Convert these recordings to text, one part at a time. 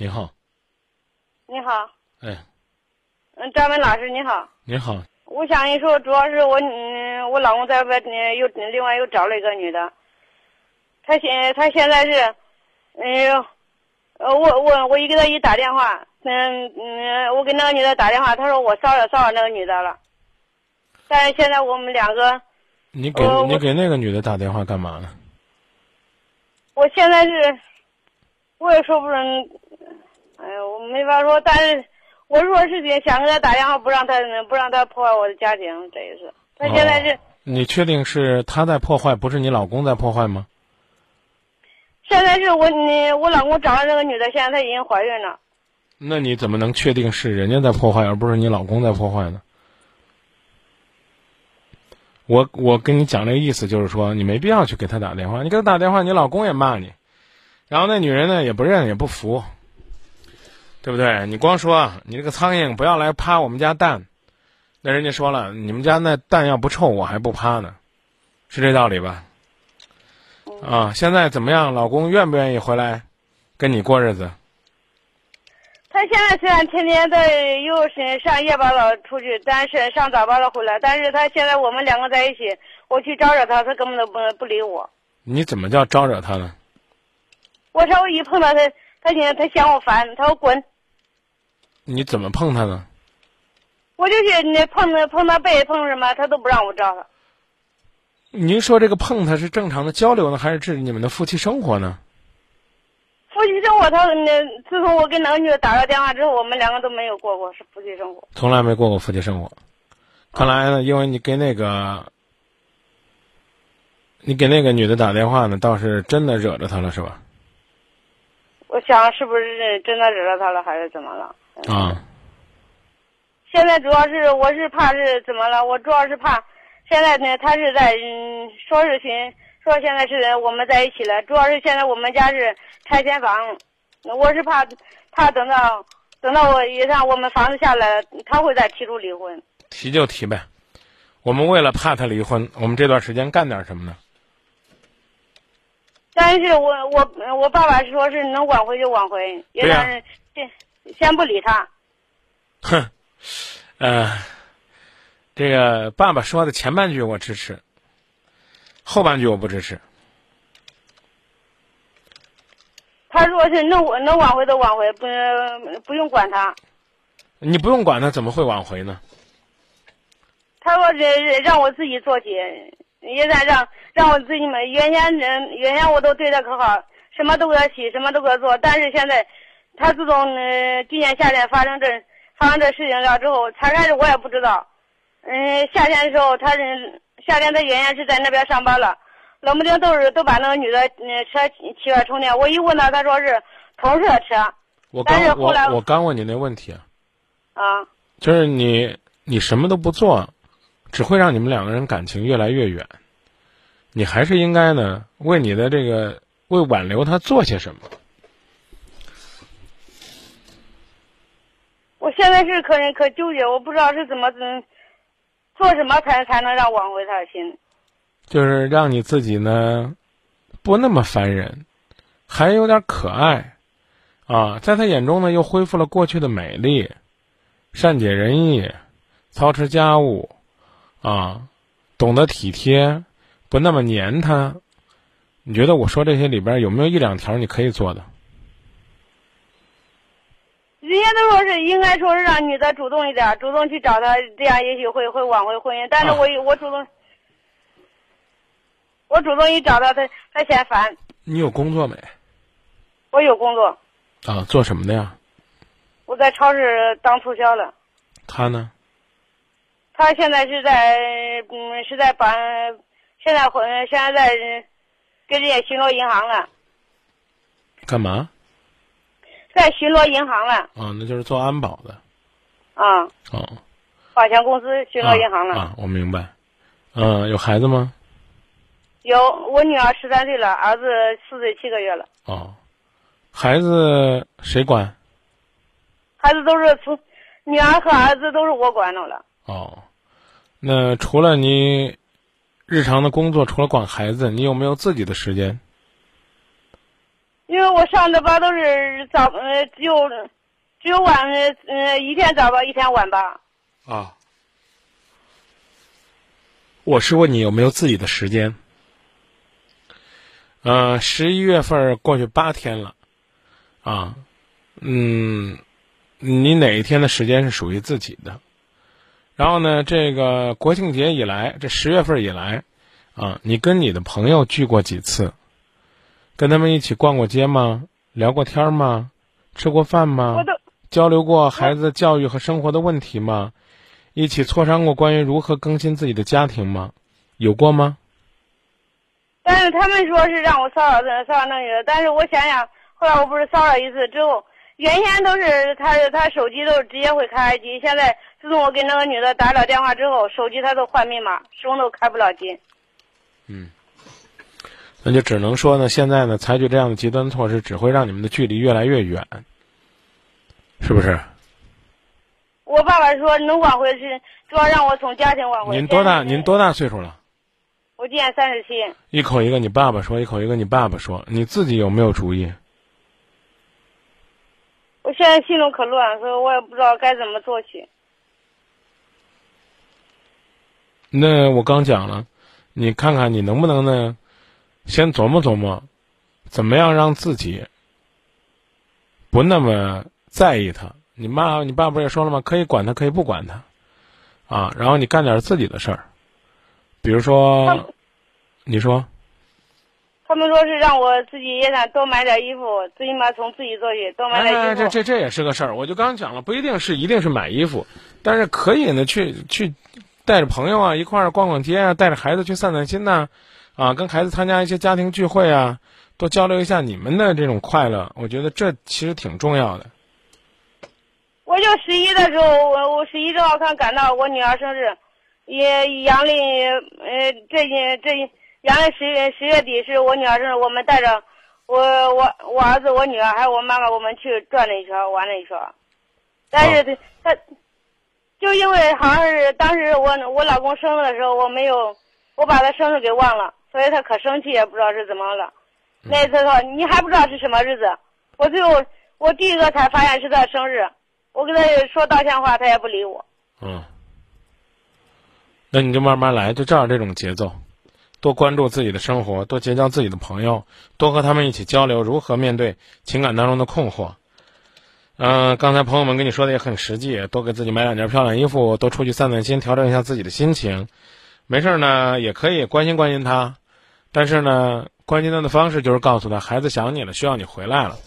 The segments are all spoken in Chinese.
你好，你好，哎，嗯，张文老师你好，你好，我想跟你说，主要是我嗯，我老公在外嗯又另外又找了一个女的，他现他现在是，嗯，呃，我我我一给他一打电话，嗯嗯，我给那个女的打电话，他说我骚扰骚扰那个女的了，但是现在我们两个，你给呃你给那个女的打电话干嘛呢？我现在是，我也说不准，哎呀，我没法说，但是我如果是想给他打电话，不让他不让他破坏我的家庭，这也是。他现在是、哦你确定是他在破坏，不是你老公在破坏吗？现在是我你我老公找了那个女的，现在她已经怀孕了。那你怎么能确定是人家在破坏，而不是你老公在破坏呢？我我跟你讲这个意思，就是说你没必要去给他打电话，你给他打电话，你老公也骂你，然后那女人呢也不认也不服，对不对？你光说你这个苍蝇不要来趴我们家蛋，那人家说了，你们家那蛋要不臭，我还不趴呢，是这道理吧？啊，现在怎么样？老公愿不愿意回来跟你过日子？他现在虽然天天在又是上夜班了出去，但是上早班了回来，但是他现在我们两个在一起，我去招惹他，他根本都不不理我。你怎么叫招惹他呢？我稍微一碰到他，他现在他嫌我烦，他说滚。你怎么碰他呢？我就是那碰他碰他背碰什么，他都不让我照他。您说这个碰他是正常的交流呢，还是指你们的夫妻生活呢？夫妻生活，他那自从我跟那个女的打了电话之后，我们两个都没有过过是夫妻生活。从来没过过夫妻生活。看来呢，因为你给那个，你给那个女的打电话呢，倒是真的惹着她了，是吧？我想是不是真的惹到他了，还是怎么了？啊，现在主要是我是怕是怎么了？我主要是怕现在呢，他是在嗯说是寻说现在是我们在一起了，主要是现在我们家是拆迁房，我是怕怕等到等到我一让我们房子下来，他会再提出离婚。提就提呗。我们为了怕他离婚，我们这段时间干点什么呢？但是我我我爸爸说是能挽回就挽回，也先先不理他。哼，呃，这个爸爸说的前半句我支持，后半句我不支持。他说是能能挽回就挽回，不不用管他。你不用管他，怎么会挽回呢？他说是让我自己做起，也在让让我自己们原先人原先我都对他可好，什么都给他洗，什么都给他做，但是现在，他自从呃今年夏天发生这发生这事情了之后，才开始我也不知道，嗯夏天的时候他是夏天他原先是在那边上班了，冷不丁都是都把那个女的嗯车骑来充电，我一问他，他说是同事的车我刚我我刚问你那问题啊，啊，就是你你什么都不做，只会让你们两个人感情越来越远。你还是应该呢，为你的这个为挽留他做些什么。我现在是可可纠结，我不知道是怎么嗯做什么才才能让挽回他的心。就是让你自己呢，不那么烦人，还有点可爱，啊，在他眼中呢又恢复了过去的美丽，善解人意，操持家务，啊，懂得体贴，不那么黏他。你觉得我说这些里边有没有一两条你可以做的？人家都说是应该说是让女的主动一点，主动去找他，这样也许会会挽回婚姻。但是啊我、我主动，我主动一找到，他他嫌烦。你有工作没？我有工作，啊，做什么的呀？我在超市当促销的。他呢？他现在是在嗯是在把现在回现在在跟人家巡逻银行了，干嘛？在巡逻银行了啊，那就是做安保的。啊，哦，保险公司巡逻银行了。啊啊，我明白。嗯、有孩子吗？有我女儿十三岁了，儿子四岁七个月了。哦，孩子谁管？孩子都是从女儿和儿子都是我管着了。哦，那除了你日常的工作，除了管孩子，你有没有自己的时间？因为我上的班都是早呃只有只有晚呃一天早班一天晚班。啊。我是问你有没有自己的时间？呃，十一月份过去八天了，啊，嗯，你哪一天的时间是属于自己的？然后呢，这个国庆节以来，这十月份以来，啊，你跟你的朋友聚过几次？跟他们一起逛过街吗？聊过天吗？吃过饭吗？交流过孩子教育和生活的问题吗？一起磋商过关于如何更新自己的家庭吗？有过吗？但是他们说是让我骚扰这骚扰那女的，但是我想想，后来我不是骚扰一次之后，原先都是他他手机都是直接会开机，现在自从我给那个女的打了电话之后，手机他都换密码，始终都开不了机。嗯，那就只能说呢，现在呢，采取这样的极端措施，只会让你们的距离越来越远，是不是？我爸爸说能挽回是主要让我从家庭挽回。您多大？您多大岁数了？我今年三十七。一口一个你爸爸说，一口一个你爸爸说，你自己有没有主意？我现在心中可乱，所以我也不知道该怎么做起。那我刚讲了，你看看你能不能呢？先琢磨琢磨，怎么样让自己不那么在意他。你妈、你爸不是也说了吗？可以管他，可以不管他，啊，然后你干点自己的事儿，比如说，你说，他们说是让我自己也想多买点衣服，最起码从自己做起，多买点哎，衣服。这这这也是个事儿。我就刚讲了，不一定是一定是买衣服，但是可以呢，去去带着朋友啊一块儿逛逛街啊，带着孩子去散散心呐、啊，跟孩子参加一些家庭聚会啊，多交流一下你们的这种快乐。我觉得这其实挺重要的。我就十一的时候，我我十一正好看赶到我女儿生日，也阳历呃这这阳历十月十月底是我女儿生日，我们带着我我我儿子我女儿还有我妈妈，我们去转了一圈玩了一圈，但是他他就因为好像是当时我我老公生日的时候我没有我把他生日给忘了，所以他可生气也不知道是怎么了。那次说你还不知道是什么日子，我最后我第一个才发现是他生日。我跟他说道歉话，他也不理我。嗯，那你就慢慢来，就照着这种节奏，多关注自己的生活，多结交自己的朋友，多和他们一起交流如何面对情感当中的困惑。嗯、刚才朋友们跟你说的也很实际，多给自己买两件漂亮衣服，多出去散散心，调整一下自己的心情。没事儿呢，也可以关心关心他，但是呢，关心他的方式就是告诉他，孩子想你了，需要你回来了。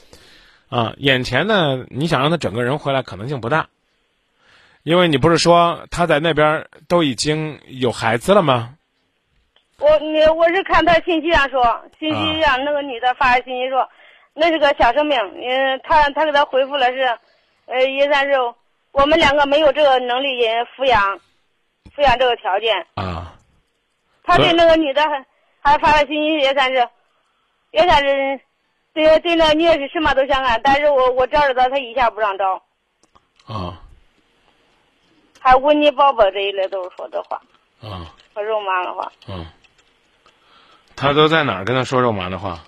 啊，眼前呢，你想让他整个人回来可能性不大，因为你不是说他在那边都已经有孩子了吗？我你我是看他信息上说，信息上那个女的发的信息说，那是个小生命。嗯，他他给他回复了是，呃，也算是我们两个没有这个能力也抚养，抚养这个条件。啊，他对对那个女的还还发了信息，也算是，也算是，对对那女的是什么都想干，但是我我招着他，他一下不让招，啊还问你宝宝这一类都是说这话，啊说肉麻的话。嗯，他都在哪儿跟他说肉麻的话？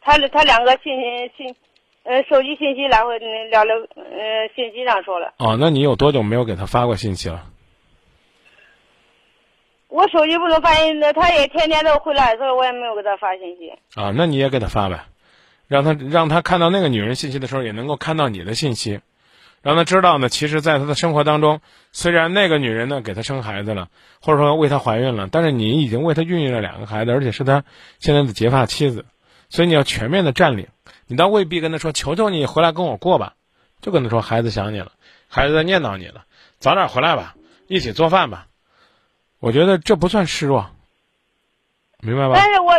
他他两个信息信，呃，手机信息来回嗯聊聊，呃，信息上说了。哦，那你有多久没有给他发过信息了？我手机不能发信息，他也天天都回来，所以我也没有给他发信息。啊，那你也给他发呗，让他让他看到那个女人信息的时候，也能够看到你的信息，让他知道呢，其实，在他的生活当中，虽然那个女人呢给他生孩子了，或者说为他怀孕了，但是你已经为他孕育了两个孩子，而且是他现在的结发妻子，所以你要全面的占领。你倒未必跟他说：“求求你回来跟我过吧。”就跟他说：“孩子想你了，孩子在念叨你了，早点回来吧，一起做饭吧。”我觉得这不算示弱，明白吧？但是我，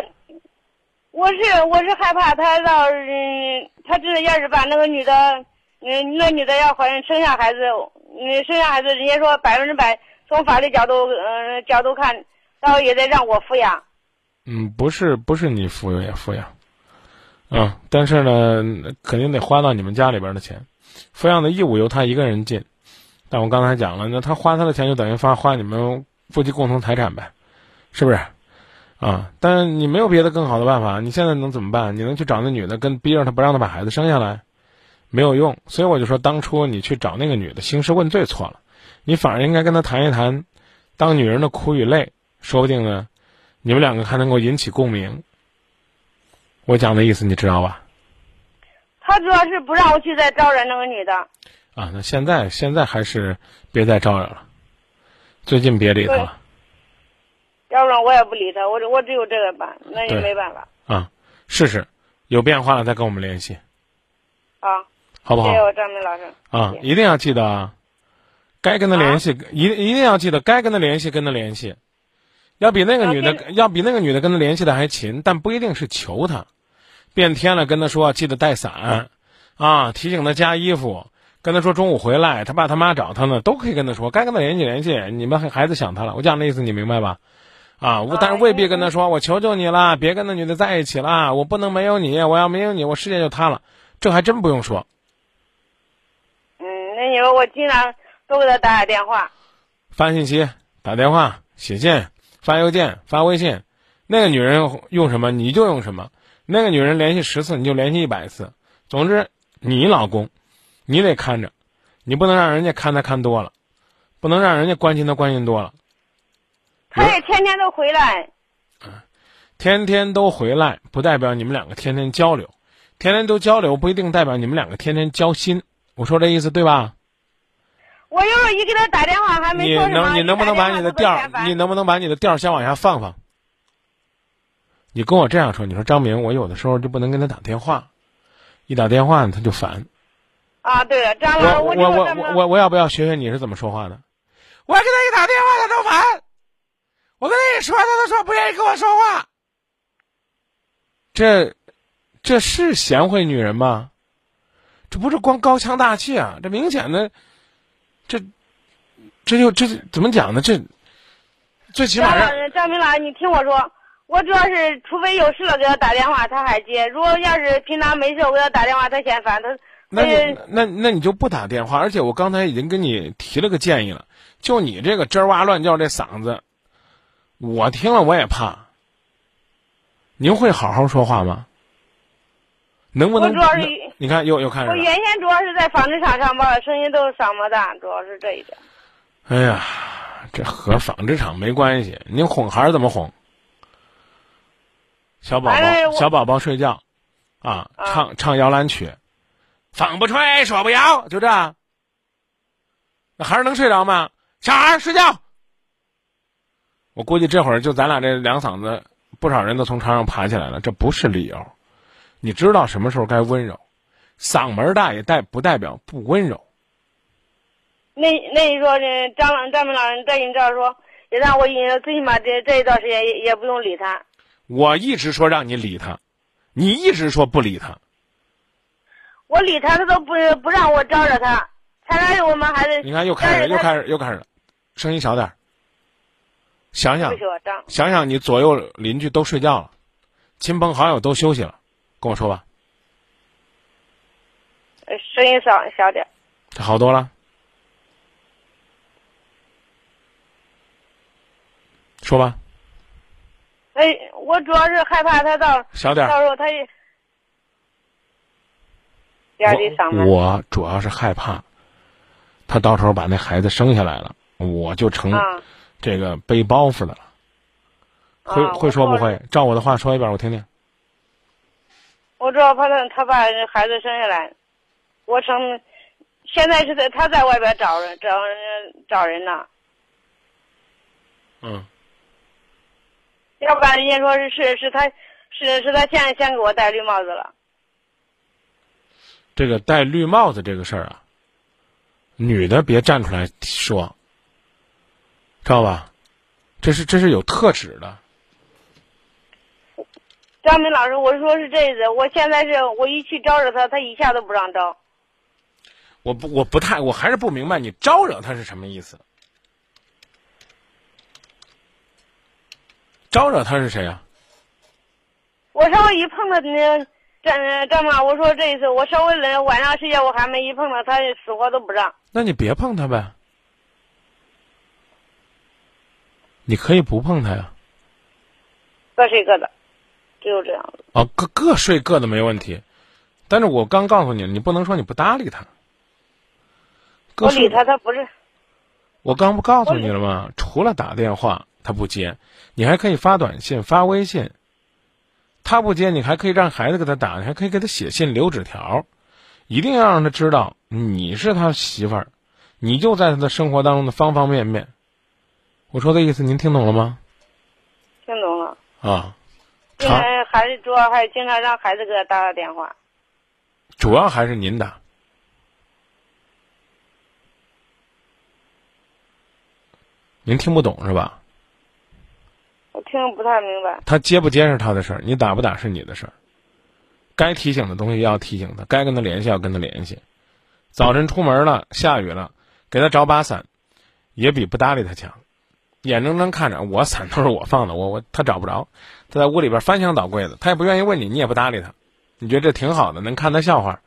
我是我是害怕他到嗯，他这要是把那个女的，嗯，那女的要怀孕生下孩子，嗯，生下孩子，人家说百分之百从法律角度，嗯、角度看，到也得让我抚养。嗯，不是不是你抚养抚养，啊，但是呢，肯定得花到你们家里边的钱，抚养的义务由他一个人尽。但我刚才讲了，那他花他的钱就等于发花你们夫妻共同财产呗，是不是？啊，但是你没有别的更好的办法，你现在能怎么办？你能去找那女的，跟逼着她不让她把孩子生下来，没有用。所以我就说，当初你去找那个女的兴师问罪错了，你反而应该跟她谈一谈，当女人的苦与累，说不定呢，你们两个还能够引起共鸣。我讲的意思你知道吧？他主要是不让我去再招惹那个女的。啊，那现在现在还是别再招惹了，最近别理他了。要不然我也不理他，我我只有这个办，那也没办法。啊，试试，有变化了再跟我们联系。啊，好不好？谢谢我张明老师。啊，一定要记得啊，该跟他联系，一一定要记得该跟他联系，跟他联系。要比那个女的，要比那个女的跟他联系的还勤，但不一定是求他。变天了，跟他说记得带伞，啊，提醒他加衣服，跟他说中午回来，他爸他妈找他呢，都可以跟他说，该跟他联系联系。你们孩子想他了，我讲的意思你明白吧？啊，我但是未必跟他说，我求求你了，别跟那女的在一起了，我不能没有你，我要没有你，我世界就塌了。这还真不用说。你说我经常都给他打打电话，发信息、打电话、写信、发邮件、发微信，那个女人用什么你就用什么。那个女人联系十次，你就联系一百次。总之，你老公，你得看着，你不能让人家看他看多了，不能让人家关心他关心多了。他也天天都回来。天天都回来，不代表你们两个天天交流。天天都交流，不一定代表你们两个天天交心。我说这意思对吧？我一会儿一给他打电话，还没说。你能，你能不能把你的调你能不能把你的调先往下放放？你跟我这样说，你说张明，我有的时候就不能跟他打电话，一打电话他就烦。啊，对了，张老，师我我我我我要不要学学你是怎么说话的？我跟他一打电话他都烦，我跟他一说他都说不愿意跟我说话。这，这是贤惠女人吗？这不是光高腔大气啊，这明显的，这，这就这怎么讲呢？这，最起码张张明老师，你听我说。我主要是，除非有事了给他打电话，他还接；如果要是平常没事，我给他打电话，他嫌烦。他那你那那你就不打电话。而且我刚才已经跟你提了个建议了，就你这个吱哇乱叫这嗓子，我听了我也怕。您会好好说话吗？能不能？我主要是你看又又开始。我原先主要是在纺织厂上班，声音都是嗓么大，主要是这一点。哎呀，这和纺织厂没关系。你哄孩儿怎么哄？小宝宝，小宝宝睡觉，啊，唱唱摇篮曲，风不吹，说不摇，就这，那孩儿能睡着吗？小孩睡觉。我估计这会儿就咱俩这两嗓子，不少人都从床上爬起来了。这不是理由，你知道什么时候该温柔，嗓门大也代不代表不温柔。那那你说这张张明老师在你这儿说，也让我最起码这这一段时间也也不用理他。我一直说让你理他，你一直说不理他。我理他，他都不不让我招惹他。才来我们还是你看又开始又开始又开始了，声音小点儿想想想想，你左右邻居都睡觉了，亲朋好友都休息了，跟我说吧。声音小小点这好多了。说吧。哎，我主要是害怕他到小点到时候他也我我主要是害怕他到时候把那孩子生下来了，我就成这个背包袱的了。会会说不会？照我的话说一遍，我听听。我主要怕他他把孩子生下来，我成现在是在他在外边找人找人找人呢。嗯。要不然人家说是是是他，是是他先先给我戴绿帽子了。这个戴绿帽子这个事儿啊，女的别站出来说，知道吧？这是这是有特指的。张明老师，我说是这意思。我现在是我一去招惹他，他一下都不让招。我不我不太我还是不明白你招惹他是什么意思。招惹他是谁啊？我稍微一碰他，那张张妈，我说这一次我稍微冷，晚上睡觉我还没一碰他，他死活都不让。那你别碰他呗，你可以不碰他呀。各睡各的，只有这样子。哦，各各睡各的没问题，但是我刚告诉你，你不能说你不搭理他。我理他，他不是。我刚不告诉你了吗？除了打电话他不接，你还可以发短信、发微信。他不接，你还可以让孩子给他打，你还可以给他写信、留纸条，一定要让他知道你是他媳妇儿，你就在他的生活当中的方方面面。我说的意思您听懂了吗？听懂了。啊，经常长还是主要还是经常让孩子给他打打电话。主要还是您打。您听不懂是吧？我听不太明白。他接不接是他的事儿，你打不打是你的事儿。该提醒的东西要提醒他，该跟他联系要跟他联系。早晨出门了，下雨了，给他找把伞，也比不搭理他强。眼睁睁看着我伞都是我放的，我我他找不着，他在屋里边翻箱倒柜的，他也不愿意问你，你也不搭理他，你觉得这挺好的，能看他笑话？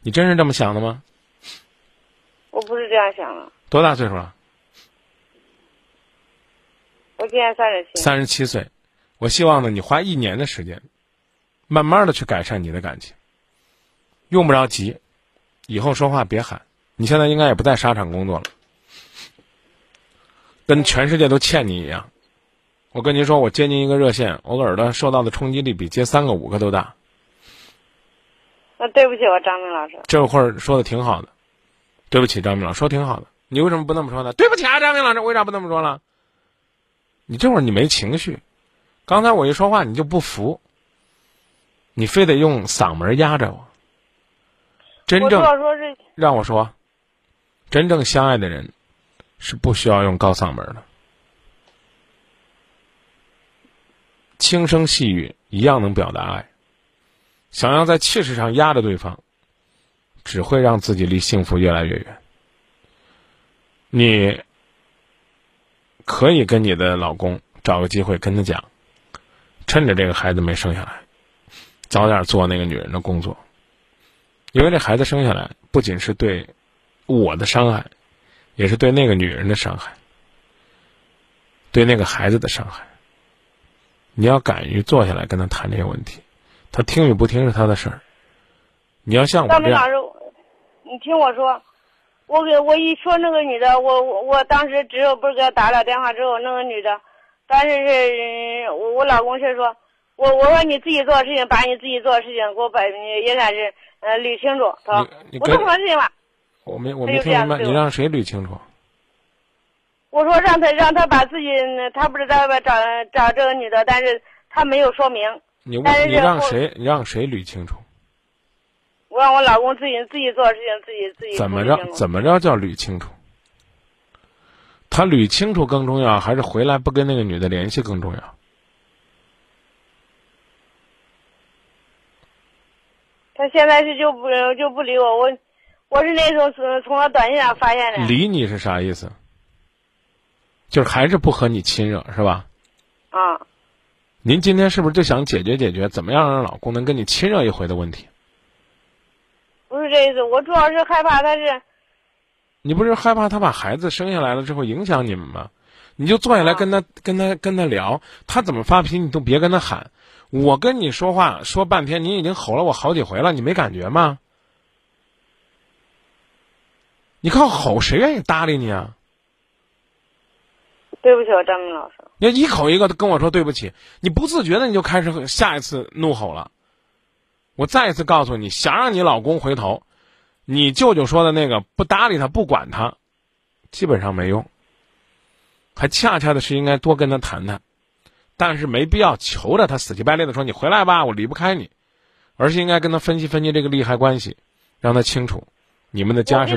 你真是这么想的吗？我不是这样想的。多大岁数了？我今年三十七。三十七岁，我希望呢，你花一年的时间，慢慢的去改善你的感情，用不着急，以后说话别喊。你现在应该也不在沙场工作了，跟全世界都欠你一样。我跟您说，我接您一个热线，我耳朵受到的冲击力比接三个五个都大。那对不起，我张明老师。这会儿说的挺好的，对不起，张明老师说挺好的，你为什么不那么说呢？对不起啊，张明老师，为啥不那么说了？你这会儿你没情绪，刚才我一说话你就不服，你非得用嗓门压着我。真正让我说，真正相爱的人是不需要用高嗓门的，轻声细语一样能表达爱。想要在气势上压着对方，只会让自己离幸福越来越远。你可以跟你的老公找个机会跟他讲，趁着这个孩子没生下来，早点做那个女人的工作，因为这孩子生下来不仅是对我的伤害，也是对那个女人的伤害，对那个孩子的伤害。你要敢于坐下来跟他谈这些问题，他听与不听是他的事儿。你要像我这样，你听我说，我给我一说那个女的，我我我当时只有不是给他打了电话之后，那个女的，当时是嗯我我老公是说，我我说你自己做的事情，把你自己做的事情给我把也算是呃捋清楚，他说我做什么事情吧？我没我没听明白，你让谁捋清楚？我说让他让他把自己，他不是在外边找找这个女的，但是他没有说明，你问你让谁你让谁捋清楚？我让我老公自己自己做事情自己自己怎么着怎么着叫捋清楚？他捋清楚更重要，还是回来不跟那个女的联系更重要？他现在是就不就不理我，我我是那时候从从他短信上发现的。理你是啥意思？就是还是不和你亲热是吧？啊，您今天是不是就想解决解决，怎么样让老公能跟你亲热一回的问题？不是这意思，我主要是害怕他是你不是害怕他把孩子生下来了之后影响你们吗？你就坐下来跟他、跟他跟他聊，他怎么发脾气你都别跟他喊。我跟你说话说半天，你已经吼了我好几回了，你没感觉吗？你靠吼，谁愿意搭理你啊？对不起，我张明老师。你一口一个跟我说对不起，你不自觉的你就开始下一次怒吼了。我再一次告诉你，想让你老公回头，你舅舅说的那个不搭理他、不管他，基本上没用。还恰恰的是应该多跟他谈谈，但是没必要求着他死乞白赖的说你回来吧，我离不开你，而是应该跟他分析分析这个利害关系，让他清楚你们的家是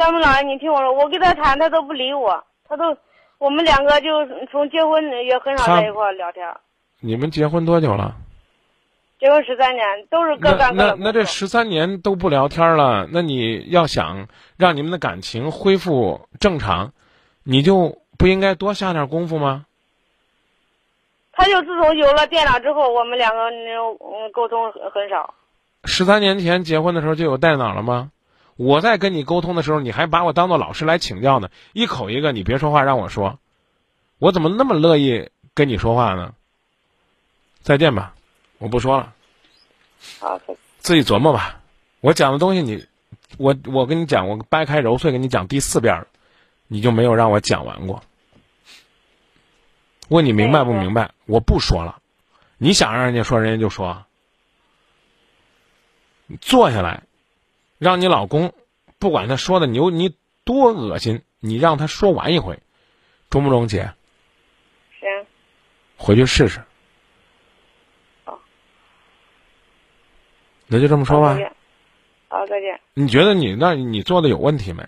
张明老师，你听我说，我跟他谈，他都不理我，他都我们两个就从结婚也很少在一块聊天。你们结婚多久了？结婚十三年，都是各干各的那那这工作十三年都不聊天了，那你要想让你们的感情恢复正常，你就不应该多下点功夫吗？他就自从有了电脑之后，我们两个嗯沟通很很少。十三年前结婚的时候就有电脑了吗？我在跟你沟通的时候，你还把我当做老师来请教呢，一口一个，你别说话让我说，我怎么那么乐意跟你说话呢？再见吧，我不说了，好，自己琢磨吧。我讲的东西你，我我跟你讲，我掰开揉碎给你讲第四遍了，你就没有让我讲完过。问你明白不明白？我不说了，你想让人家说，人家就说。你坐下来，让你老公，不管他说的牛你多恶心，你让他说完一回，中不中，姐？行，回去试试。好，那就这么说吧。好，再见。你觉得你那你做的有问题没？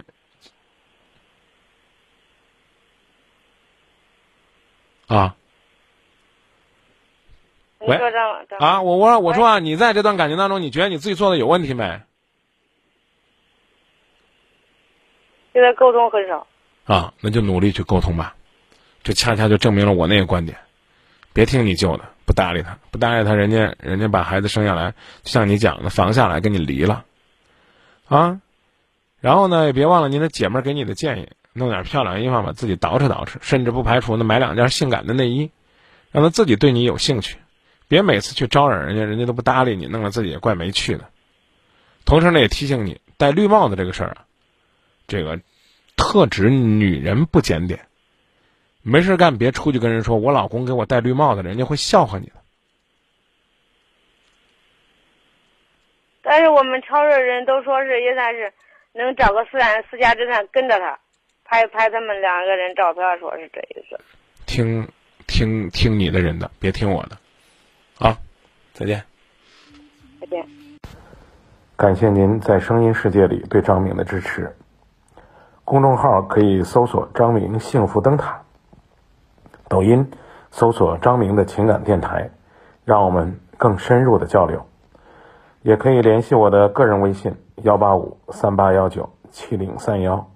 啊？喂啊！我我我说啊，你在这段感情当中，你觉得你自己做的有问题没？现在沟通很少。啊，那就努力去沟通吧。这恰恰就证明了我那个观点。别听你舅的，不搭理他，不搭理他，人家人家把孩子生下来，就像你讲的，防下来跟你离了，啊。然后呢，也别忘了您的姐们儿给你的建议，弄点漂亮衣服把自己捯饬捯饬，甚至不排除呢买两件性感的内衣，让他自己对你有兴趣。别每次去招惹人家，人家都不搭理你，弄得自己也怪没趣的。同时呢，也提醒你戴绿帽子这个事儿啊，这个特指女人不检点，没事干别出去跟人说我老公给我戴绿帽子，人家会笑话你的。但是我们超市人都说是也算是能找个私人私家侦探跟着他，拍拍他们两个人照片，说是这意思。听听听你的人的，别听我的。啊，再见。再见。感谢您在声音世界里对张敏的支持。公众号可以搜索“张明幸福灯塔”，抖音搜索“张明的情感电台”，让我们更深入的交流。也可以联系我的个人微信：幺八五三八幺九七零三幺。